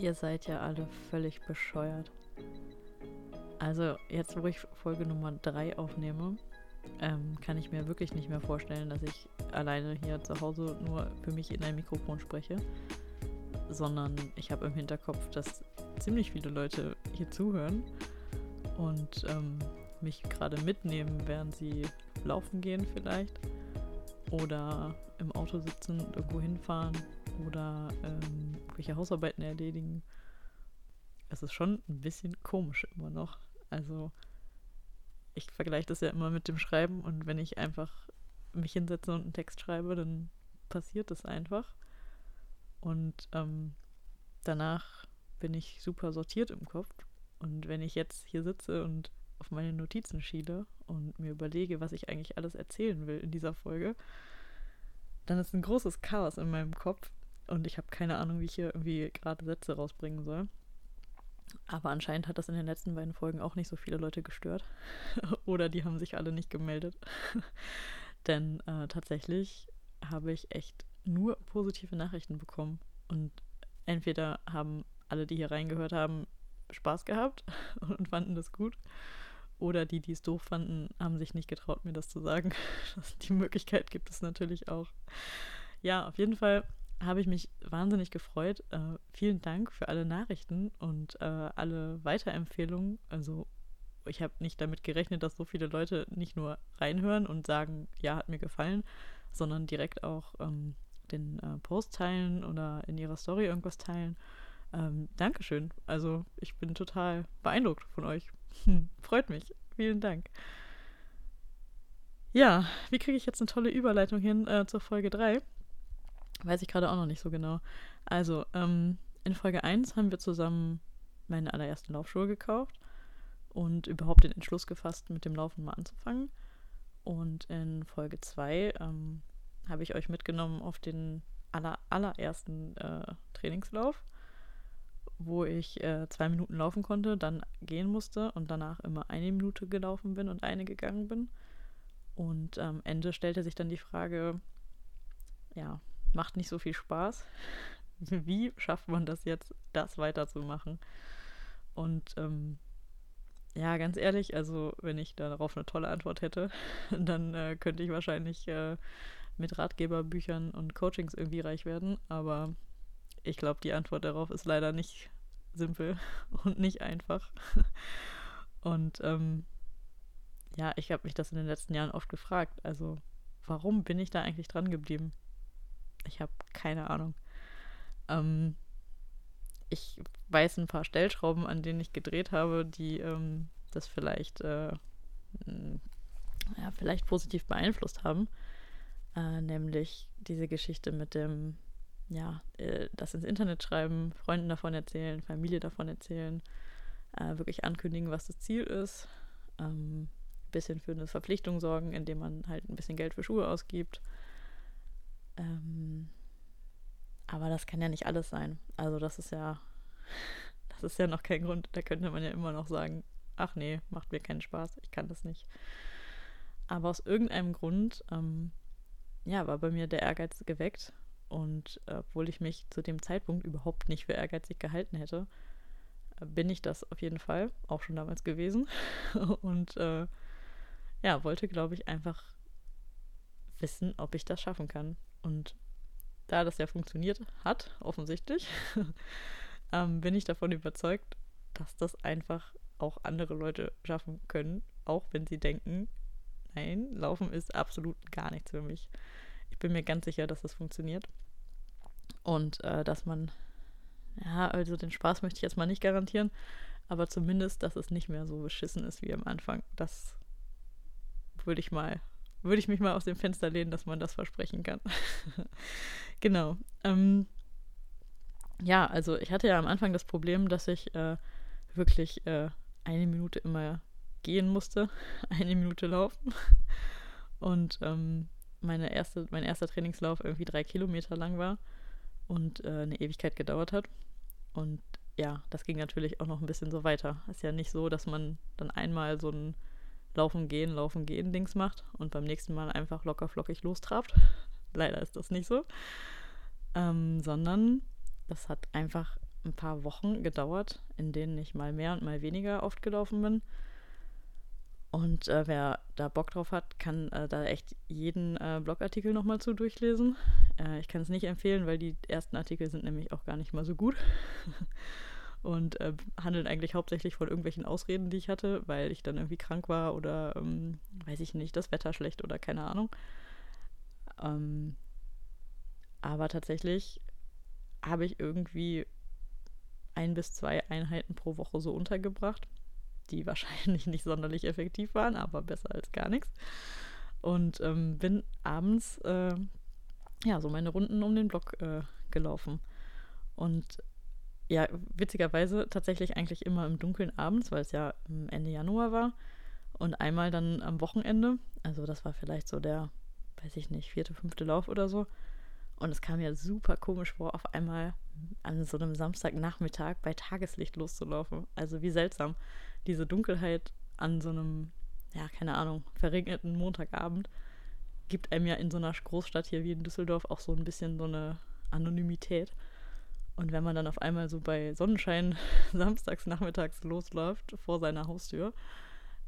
Ihr seid ja alle völlig bescheuert. Also jetzt, wo ich Folge Nummer 3 aufnehme, ähm, kann ich mir wirklich nicht mehr vorstellen, dass ich alleine hier zu Hause nur für mich in ein Mikrofon spreche, sondern ich habe im Hinterkopf, dass ziemlich viele Leute hier zuhören und ähm, mich gerade mitnehmen, während sie laufen gehen vielleicht oder im Auto sitzen und irgendwo hinfahren oder ähm, welche Hausarbeiten erledigen. Es ist schon ein bisschen komisch immer noch. Also ich vergleiche das ja immer mit dem Schreiben und wenn ich einfach mich hinsetze und einen Text schreibe, dann passiert das einfach. Und ähm, danach bin ich super sortiert im Kopf. Und wenn ich jetzt hier sitze und auf meine Notizen schiele und mir überlege, was ich eigentlich alles erzählen will in dieser Folge, dann ist ein großes Chaos in meinem Kopf und ich habe keine Ahnung, wie ich hier irgendwie gerade Sätze rausbringen soll. Aber anscheinend hat das in den letzten beiden Folgen auch nicht so viele Leute gestört. Oder die haben sich alle nicht gemeldet. Denn äh, tatsächlich habe ich echt nur positive Nachrichten bekommen. Und entweder haben alle, die hier reingehört haben, Spaß gehabt und fanden das gut. Oder die, die es doof fanden, haben sich nicht getraut, mir das zu sagen. die Möglichkeit gibt es natürlich auch. Ja, auf jeden Fall habe ich mich wahnsinnig gefreut. Äh, vielen Dank für alle Nachrichten und äh, alle Weiterempfehlungen. Also ich habe nicht damit gerechnet, dass so viele Leute nicht nur reinhören und sagen, ja, hat mir gefallen, sondern direkt auch ähm, den äh, Post teilen oder in ihrer Story irgendwas teilen. Ähm, Dankeschön. Also ich bin total beeindruckt von euch. Freut mich. Vielen Dank. Ja, wie kriege ich jetzt eine tolle Überleitung hin äh, zur Folge 3? Weiß ich gerade auch noch nicht so genau. Also, ähm, in Folge 1 haben wir zusammen meine allerersten Laufschuhe gekauft und überhaupt den Entschluss gefasst, mit dem Laufen mal anzufangen. Und in Folge 2 ähm, habe ich euch mitgenommen auf den aller, allerersten äh, Trainingslauf, wo ich äh, zwei Minuten laufen konnte, dann gehen musste und danach immer eine Minute gelaufen bin und eine gegangen bin. Und am Ende stellte sich dann die Frage, ja, macht nicht so viel Spaß. Wie schafft man das jetzt, das weiterzumachen? Und ähm, ja, ganz ehrlich, also wenn ich darauf eine tolle Antwort hätte, dann äh, könnte ich wahrscheinlich äh, mit Ratgeberbüchern und Coachings irgendwie reich werden. Aber ich glaube, die Antwort darauf ist leider nicht simpel und nicht einfach. Und ähm, ja, ich habe mich das in den letzten Jahren oft gefragt. Also, warum bin ich da eigentlich dran geblieben? Ich habe keine Ahnung. Ähm, ich weiß ein paar Stellschrauben, an denen ich gedreht habe, die ähm, das vielleicht, äh, ja, vielleicht positiv beeinflusst haben. Äh, nämlich diese Geschichte mit dem, ja, äh, das ins Internet schreiben, Freunden davon erzählen, Familie davon erzählen, äh, wirklich ankündigen, was das Ziel ist. Ähm, bisschen für eine Verpflichtung sorgen, indem man halt ein bisschen Geld für Schuhe ausgibt. Ähm, aber das kann ja nicht alles sein. Also das ist ja, das ist ja noch kein Grund. Da könnte man ja immer noch sagen, ach nee, macht mir keinen Spaß, ich kann das nicht. Aber aus irgendeinem Grund, ähm, ja, war bei mir der Ehrgeiz geweckt. Und obwohl ich mich zu dem Zeitpunkt überhaupt nicht für ehrgeizig gehalten hätte, äh, bin ich das auf jeden Fall, auch schon damals gewesen. Und äh, ja, wollte, glaube ich, einfach wissen, ob ich das schaffen kann. Und da das ja funktioniert hat, offensichtlich, ähm, bin ich davon überzeugt, dass das einfach auch andere Leute schaffen können, auch wenn sie denken, nein, Laufen ist absolut gar nichts für mich. Ich bin mir ganz sicher, dass das funktioniert. Und äh, dass man, ja, also den Spaß möchte ich jetzt mal nicht garantieren, aber zumindest, dass es nicht mehr so beschissen ist wie am Anfang. Das würde ich mal würde ich mich mal aus dem Fenster lehnen, dass man das versprechen kann. genau. Ähm, ja, also ich hatte ja am Anfang das Problem, dass ich äh, wirklich äh, eine Minute immer gehen musste, eine Minute laufen. Und ähm, meine erste, mein erster Trainingslauf irgendwie drei Kilometer lang war und äh, eine Ewigkeit gedauert hat. Und ja, das ging natürlich auch noch ein bisschen so weiter. Ist ja nicht so, dass man dann einmal so ein Laufen gehen, Laufen gehen Dings macht und beim nächsten Mal einfach locker flockig lostrabt. Leider ist das nicht so. Ähm, sondern das hat einfach ein paar Wochen gedauert, in denen ich mal mehr und mal weniger oft gelaufen bin. Und äh, wer da Bock drauf hat, kann äh, da echt jeden äh, Blogartikel nochmal zu durchlesen. Äh, ich kann es nicht empfehlen, weil die ersten Artikel sind nämlich auch gar nicht mal so gut. und äh, handeln eigentlich hauptsächlich von irgendwelchen Ausreden, die ich hatte, weil ich dann irgendwie krank war oder, ähm, weiß ich nicht, das Wetter schlecht oder keine Ahnung. Ähm, aber tatsächlich habe ich irgendwie ein bis zwei Einheiten pro Woche so untergebracht die wahrscheinlich nicht sonderlich effektiv waren, aber besser als gar nichts. Und ähm, bin abends äh, ja so meine Runden um den Block äh, gelaufen. Und ja, witzigerweise tatsächlich eigentlich immer im Dunkeln abends, weil es ja Ende Januar war. Und einmal dann am Wochenende. Also das war vielleicht so der, weiß ich nicht, vierte, fünfte Lauf oder so. Und es kam mir super komisch vor, auf einmal an so einem Samstagnachmittag bei Tageslicht loszulaufen. Also wie seltsam diese Dunkelheit an so einem, ja, keine Ahnung, verregneten Montagabend gibt einem ja in so einer Großstadt hier wie in Düsseldorf auch so ein bisschen so eine Anonymität. Und wenn man dann auf einmal so bei Sonnenschein samstags nachmittags losläuft vor seiner Haustür,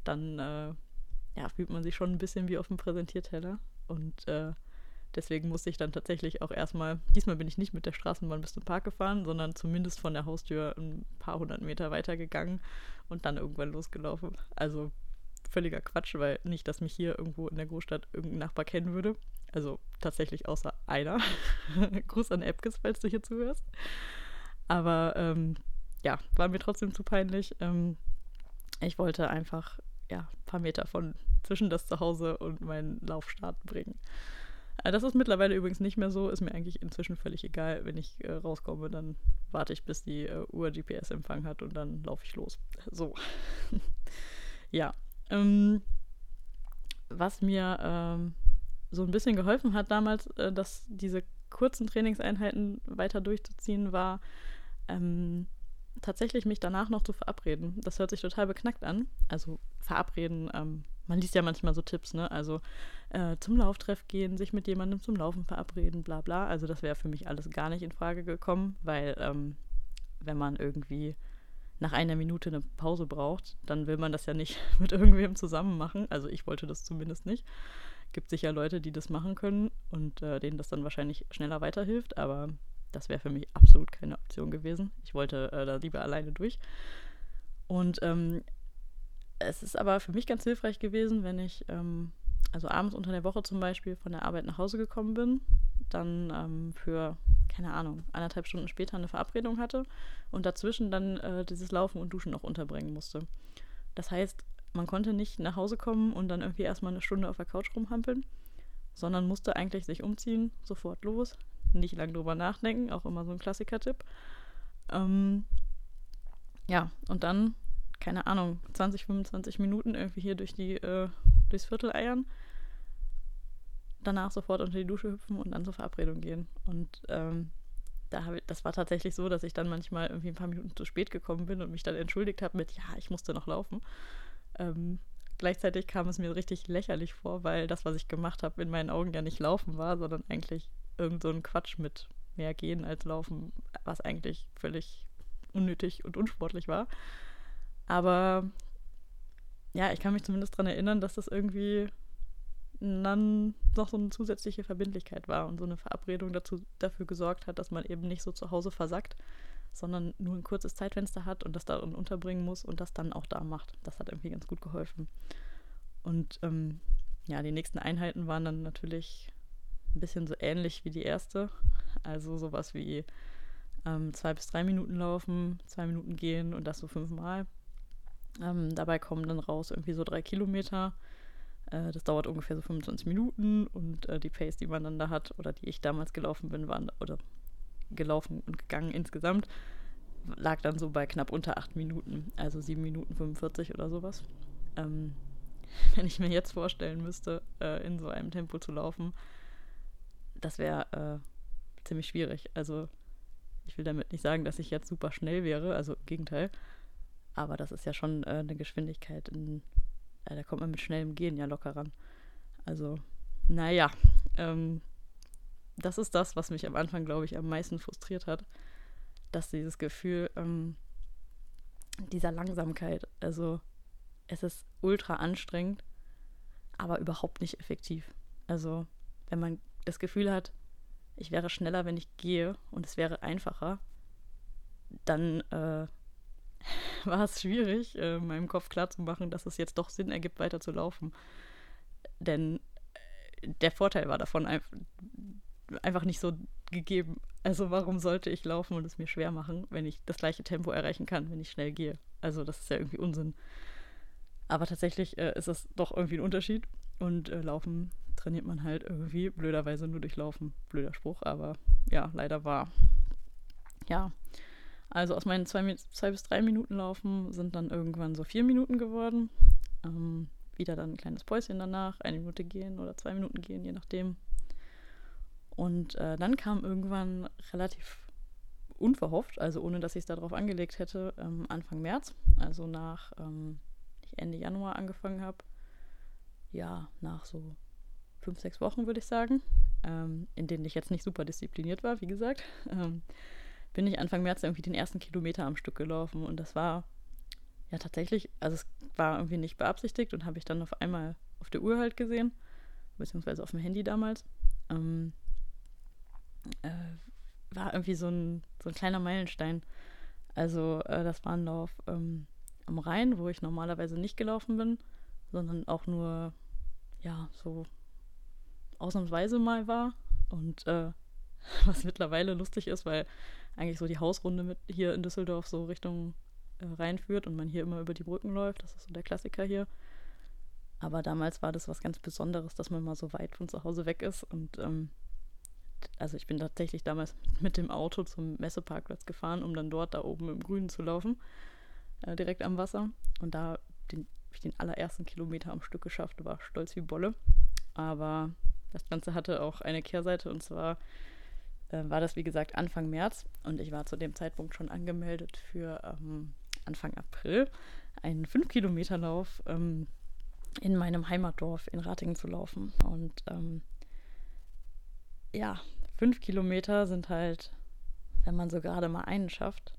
dann äh, ja, fühlt man sich schon ein bisschen wie auf dem Präsentierteller. Und äh, Deswegen musste ich dann tatsächlich auch erstmal, diesmal bin ich nicht mit der Straßenbahn bis zum Park gefahren, sondern zumindest von der Haustür ein paar hundert Meter weiter gegangen und dann irgendwann losgelaufen. Also völliger Quatsch, weil nicht, dass mich hier irgendwo in der Großstadt irgendein Nachbar kennen würde. Also tatsächlich außer einer. Gruß an Epkes, falls du hier zuhörst. Aber ähm, ja, war mir trotzdem zu peinlich. Ähm, ich wollte einfach ja, ein paar Meter von zwischen das Zuhause und meinen Laufstart bringen. Äh, das ist mittlerweile übrigens nicht mehr so, ist mir eigentlich inzwischen völlig egal. Wenn ich äh, rauskomme, dann warte ich, bis die äh, Uhr GPS-Empfang hat und dann laufe ich los. So. ja. Ähm, was mir ähm, so ein bisschen geholfen hat damals, äh, dass diese kurzen Trainingseinheiten weiter durchzuziehen, war ähm, tatsächlich mich danach noch zu verabreden. Das hört sich total beknackt an. Also verabreden, ähm, man liest ja manchmal so Tipps, ne? Also äh, zum Lauftreff gehen, sich mit jemandem zum Laufen verabreden, bla bla. Also das wäre für mich alles gar nicht in Frage gekommen, weil ähm, wenn man irgendwie nach einer Minute eine Pause braucht, dann will man das ja nicht mit irgendwem zusammen machen. Also ich wollte das zumindest nicht. Gibt sicher Leute, die das machen können und äh, denen das dann wahrscheinlich schneller weiterhilft, aber das wäre für mich absolut keine Option gewesen. Ich wollte äh, da lieber alleine durch. Und ähm, es ist aber für mich ganz hilfreich gewesen, wenn ich ähm, also abends unter der Woche zum Beispiel von der Arbeit nach Hause gekommen bin, dann ähm, für, keine Ahnung, anderthalb Stunden später eine Verabredung hatte und dazwischen dann äh, dieses Laufen und Duschen noch unterbringen musste. Das heißt, man konnte nicht nach Hause kommen und dann irgendwie erstmal eine Stunde auf der Couch rumhampeln, sondern musste eigentlich sich umziehen, sofort los, nicht lang drüber nachdenken, auch immer so ein Klassiker-Tipp. Ähm, ja, und dann keine Ahnung, 20, 25 Minuten irgendwie hier durch die, äh, durchs Viertel eiern. Danach sofort unter die Dusche hüpfen und dann zur Verabredung gehen. Und ähm, da ich, das war tatsächlich so, dass ich dann manchmal irgendwie ein paar Minuten zu spät gekommen bin und mich dann entschuldigt habe mit, ja, ich musste noch laufen. Ähm, gleichzeitig kam es mir richtig lächerlich vor, weil das, was ich gemacht habe, in meinen Augen ja nicht laufen war, sondern eigentlich irgend so ein Quatsch mit mehr gehen als laufen, was eigentlich völlig unnötig und unsportlich war. Aber ja, ich kann mich zumindest daran erinnern, dass das irgendwie dann noch so eine zusätzliche Verbindlichkeit war und so eine Verabredung dazu, dafür gesorgt hat, dass man eben nicht so zu Hause versackt, sondern nur ein kurzes Zeitfenster hat und das da unterbringen muss und das dann auch da macht. Das hat irgendwie ganz gut geholfen. Und ähm, ja, die nächsten Einheiten waren dann natürlich ein bisschen so ähnlich wie die erste. Also sowas wie ähm, zwei bis drei Minuten laufen, zwei Minuten gehen und das so fünfmal. Ähm, dabei kommen dann raus irgendwie so drei Kilometer. Äh, das dauert ungefähr so 25 Minuten und äh, die Pace, die man dann da hat oder die ich damals gelaufen bin, waren oder gelaufen und gegangen insgesamt, lag dann so bei knapp unter acht Minuten, also sieben Minuten 45 oder sowas. Ähm, wenn ich mir jetzt vorstellen müsste, äh, in so einem Tempo zu laufen, das wäre äh, ziemlich schwierig. Also ich will damit nicht sagen, dass ich jetzt super schnell wäre, also im Gegenteil. Aber das ist ja schon äh, eine Geschwindigkeit, in, äh, da kommt man mit schnellem Gehen ja locker ran. Also, naja, ähm, das ist das, was mich am Anfang, glaube ich, am meisten frustriert hat. dass dieses Gefühl ähm, dieser Langsamkeit, also es ist ultra anstrengend, aber überhaupt nicht effektiv. Also wenn man das Gefühl hat, ich wäre schneller, wenn ich gehe und es wäre einfacher, dann äh, war es schwierig, äh, meinem Kopf klarzumachen, dass es jetzt doch Sinn ergibt, weiter zu laufen. Denn äh, der Vorteil war davon einfach nicht so gegeben. Also warum sollte ich laufen und es mir schwer machen, wenn ich das gleiche Tempo erreichen kann, wenn ich schnell gehe? Also das ist ja irgendwie Unsinn. Aber tatsächlich äh, ist es doch irgendwie ein Unterschied. Und äh, Laufen trainiert man halt irgendwie blöderweise nur durch Laufen. Blöder Spruch, aber ja, leider wahr. Ja, also aus meinen zwei, zwei bis drei Minuten Laufen sind dann irgendwann so vier Minuten geworden. Ähm, wieder dann ein kleines Päuschen danach, eine Minute gehen oder zwei Minuten gehen, je nachdem. Und äh, dann kam irgendwann relativ unverhofft, also ohne dass ich es darauf angelegt hätte, ähm, Anfang März, also nach ähm, ich Ende Januar angefangen habe, ja, nach so fünf, sechs Wochen würde ich sagen, ähm, in denen ich jetzt nicht super diszipliniert war, wie gesagt, ähm, bin ich Anfang März irgendwie den ersten Kilometer am Stück gelaufen. Und das war ja tatsächlich, also es war irgendwie nicht beabsichtigt und habe ich dann auf einmal auf der Uhr halt gesehen, beziehungsweise auf dem Handy damals. Ähm, äh, war irgendwie so ein, so ein kleiner Meilenstein. Also äh, das war ein Lauf ähm, am Rhein, wo ich normalerweise nicht gelaufen bin, sondern auch nur, ja, so ausnahmsweise mal war. Und äh, was mittlerweile lustig ist, weil eigentlich so die Hausrunde mit hier in Düsseldorf so Richtung äh, Rhein führt und man hier immer über die Brücken läuft. Das ist so der Klassiker hier. Aber damals war das was ganz Besonderes, dass man mal so weit von zu Hause weg ist. Und ähm, also ich bin tatsächlich damals mit dem Auto zum Messeparkplatz gefahren, um dann dort da oben im Grünen zu laufen äh, direkt am Wasser. Und da habe ich den allerersten Kilometer am Stück geschafft, war stolz wie Bolle. Aber das Ganze hatte auch eine Kehrseite und zwar äh, war das, wie gesagt, Anfang März und ich war zu dem Zeitpunkt schon angemeldet für ähm, Anfang April einen 5-Kilometer-Lauf ähm, in meinem Heimatdorf in Ratingen zu laufen. Und ähm, ja, 5 Kilometer sind halt, wenn man so gerade mal einen schafft,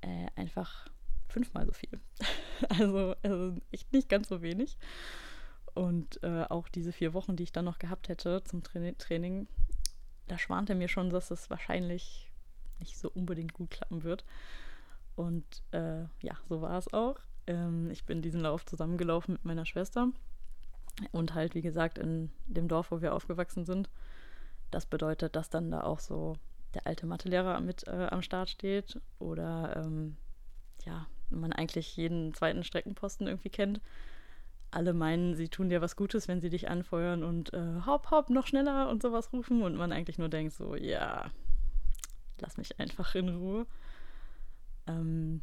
äh, einfach fünfmal so viel. also, also echt nicht ganz so wenig. Und äh, auch diese vier Wochen, die ich dann noch gehabt hätte zum Tra Training, da schwante mir schon, dass es wahrscheinlich nicht so unbedingt gut klappen wird. Und äh, ja, so war es auch. Ähm, ich bin diesen Lauf zusammengelaufen mit meiner Schwester und halt, wie gesagt, in dem Dorf, wo wir aufgewachsen sind. Das bedeutet, dass dann da auch so der alte Mathelehrer mit äh, am Start steht oder ähm, ja, man eigentlich jeden zweiten Streckenposten irgendwie kennt. Alle meinen, sie tun dir was Gutes, wenn sie dich anfeuern und äh, hopp, hopp, noch schneller und sowas rufen und man eigentlich nur denkt so, ja, lass mich einfach in Ruhe. Ähm,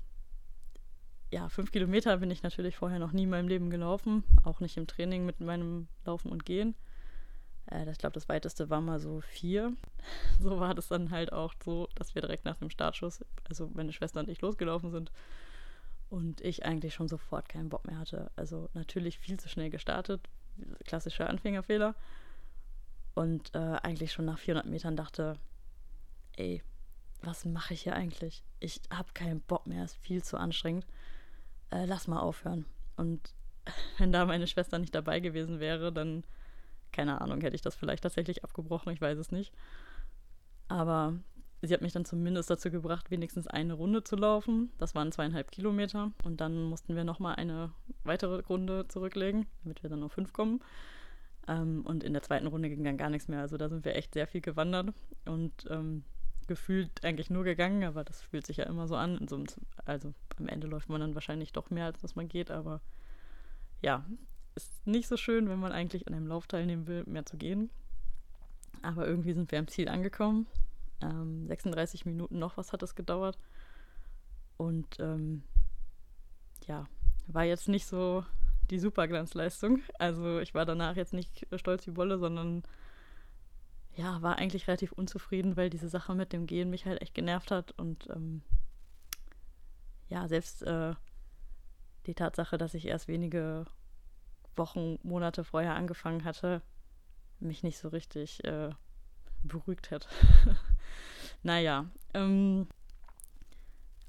ja, fünf Kilometer bin ich natürlich vorher noch nie in meinem Leben gelaufen, auch nicht im Training mit meinem Laufen und Gehen. Äh, ich glaube, das weiteste war mal so vier. So war das dann halt auch so, dass wir direkt nach dem Startschuss, also meine Schwester und ich losgelaufen sind und ich eigentlich schon sofort keinen Bock mehr hatte. Also natürlich viel zu schnell gestartet, klassischer Anfängerfehler. Und äh, eigentlich schon nach 400 Metern dachte, ey, was mache ich hier eigentlich? Ich habe keinen Bock mehr, ist viel zu anstrengend. Äh, lass mal aufhören. Und wenn da meine Schwester nicht dabei gewesen wäre, dann, keine Ahnung, hätte ich das vielleicht tatsächlich abgebrochen, ich weiß es nicht. Aber sie hat mich dann zumindest dazu gebracht, wenigstens eine Runde zu laufen. Das waren zweieinhalb Kilometer. Und dann mussten wir nochmal eine weitere Runde zurücklegen, damit wir dann auf fünf kommen. Ähm, und in der zweiten Runde ging dann gar nichts mehr. Also da sind wir echt sehr viel gewandert und ähm, gefühlt eigentlich nur gegangen, aber das fühlt sich ja immer so an. So, also am Ende läuft man dann wahrscheinlich doch mehr, als dass man geht, aber ja, ist nicht so schön, wenn man eigentlich an einem Lauf teilnehmen will, mehr zu gehen. Aber irgendwie sind wir am Ziel angekommen ähm, 36 Minuten noch was hat es gedauert. Und ähm, ja, war jetzt nicht so die Superglanzleistung. Also ich war danach jetzt nicht stolz wie Wolle, sondern ja, war eigentlich relativ unzufrieden, weil diese Sache mit dem Gehen mich halt echt genervt hat. Und ähm, ja, selbst äh, die Tatsache, dass ich erst wenige Wochen, Monate vorher angefangen hatte, mich nicht so richtig äh, beruhigt hat. naja, ähm,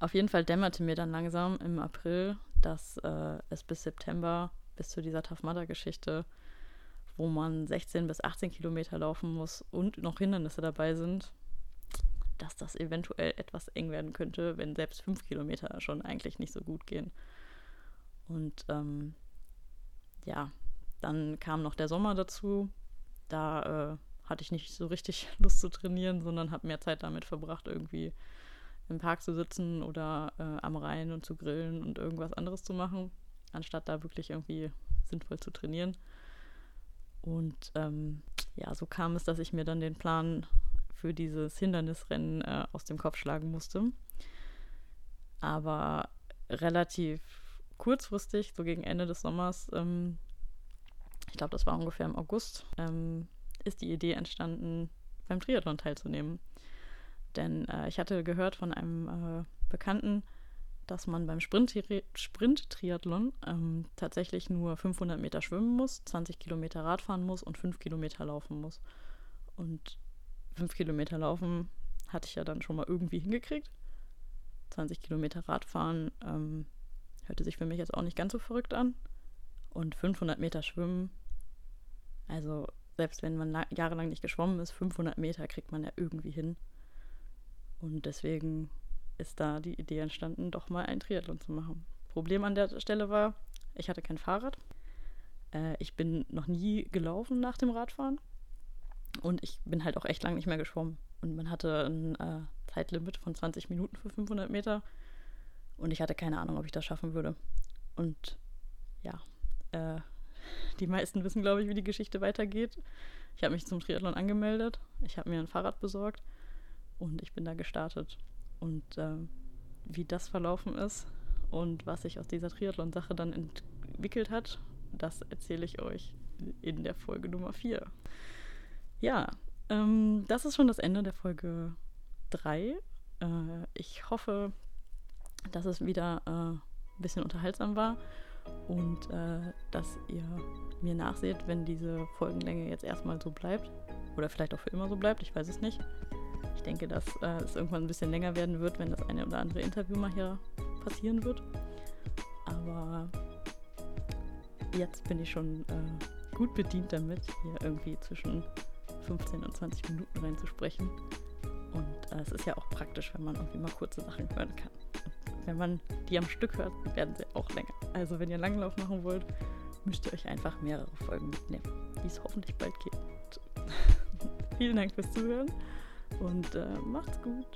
Auf jeden Fall dämmerte mir dann langsam im April, dass äh, es bis September, bis zu dieser Tough Mudder-Geschichte, wo man 16 bis 18 Kilometer laufen muss und noch Hindernisse dabei sind, dass das eventuell etwas eng werden könnte, wenn selbst 5 Kilometer schon eigentlich nicht so gut gehen. Und ähm, ja, dann kam noch der Sommer dazu. Da äh, hatte ich nicht so richtig Lust zu trainieren, sondern habe mehr Zeit damit verbracht, irgendwie im Park zu sitzen oder äh, am Rhein und zu grillen und irgendwas anderes zu machen, anstatt da wirklich irgendwie sinnvoll zu trainieren. Und ähm, ja, so kam es, dass ich mir dann den Plan für dieses Hindernisrennen äh, aus dem Kopf schlagen musste. Aber relativ kurzfristig, so gegen Ende des Sommers, ähm, ich glaube, das war ungefähr im August, ähm, ist die Idee entstanden, beim Triathlon teilzunehmen. Denn äh, ich hatte gehört von einem äh, Bekannten, dass man beim Sprint-Triathlon ähm, tatsächlich nur 500 Meter schwimmen muss, 20 Kilometer Radfahren muss und 5 Kilometer laufen muss. Und 5 Kilometer laufen hatte ich ja dann schon mal irgendwie hingekriegt. 20 Kilometer Radfahren ähm, hörte sich für mich jetzt auch nicht ganz so verrückt an. Und 500 Meter schwimmen, also selbst wenn man jahrelang nicht geschwommen ist, 500 Meter kriegt man ja irgendwie hin. Und deswegen ist da die Idee entstanden, doch mal einen Triathlon zu machen. Problem an der Stelle war, ich hatte kein Fahrrad. Äh, ich bin noch nie gelaufen nach dem Radfahren. Und ich bin halt auch echt lang nicht mehr geschwommen. Und man hatte ein äh, Zeitlimit von 20 Minuten für 500 Meter. Und ich hatte keine Ahnung, ob ich das schaffen würde. Und ja, äh, die meisten wissen, glaube ich, wie die Geschichte weitergeht. Ich habe mich zum Triathlon angemeldet. Ich habe mir ein Fahrrad besorgt und ich bin da gestartet. Und äh, wie das verlaufen ist und was sich aus dieser Triathlon-Sache dann entwickelt hat, das erzähle ich euch in der Folge Nummer 4. Ja, ähm, das ist schon das Ende der Folge 3. Äh, ich hoffe, dass es wieder äh, ein bisschen unterhaltsam war und äh, dass ihr mir nachseht, wenn diese Folgenlänge jetzt erstmal so bleibt. Oder vielleicht auch für immer so bleibt, ich weiß es nicht. Ich denke, dass äh, es irgendwann ein bisschen länger werden wird, wenn das eine oder andere Interview mal hier passieren wird. Aber jetzt bin ich schon äh, gut bedient damit, hier irgendwie zwischen 15 und 20 Minuten reinzusprechen. Und äh, es ist ja auch praktisch, wenn man irgendwie mal kurze Sachen hören kann. Und wenn man die am Stück hört, werden sie auch länger. Also wenn ihr Langlauf machen wollt, müsst ihr euch einfach mehrere Folgen mitnehmen, wie es hoffentlich bald geht. Vielen Dank fürs Zuhören und äh, macht's gut.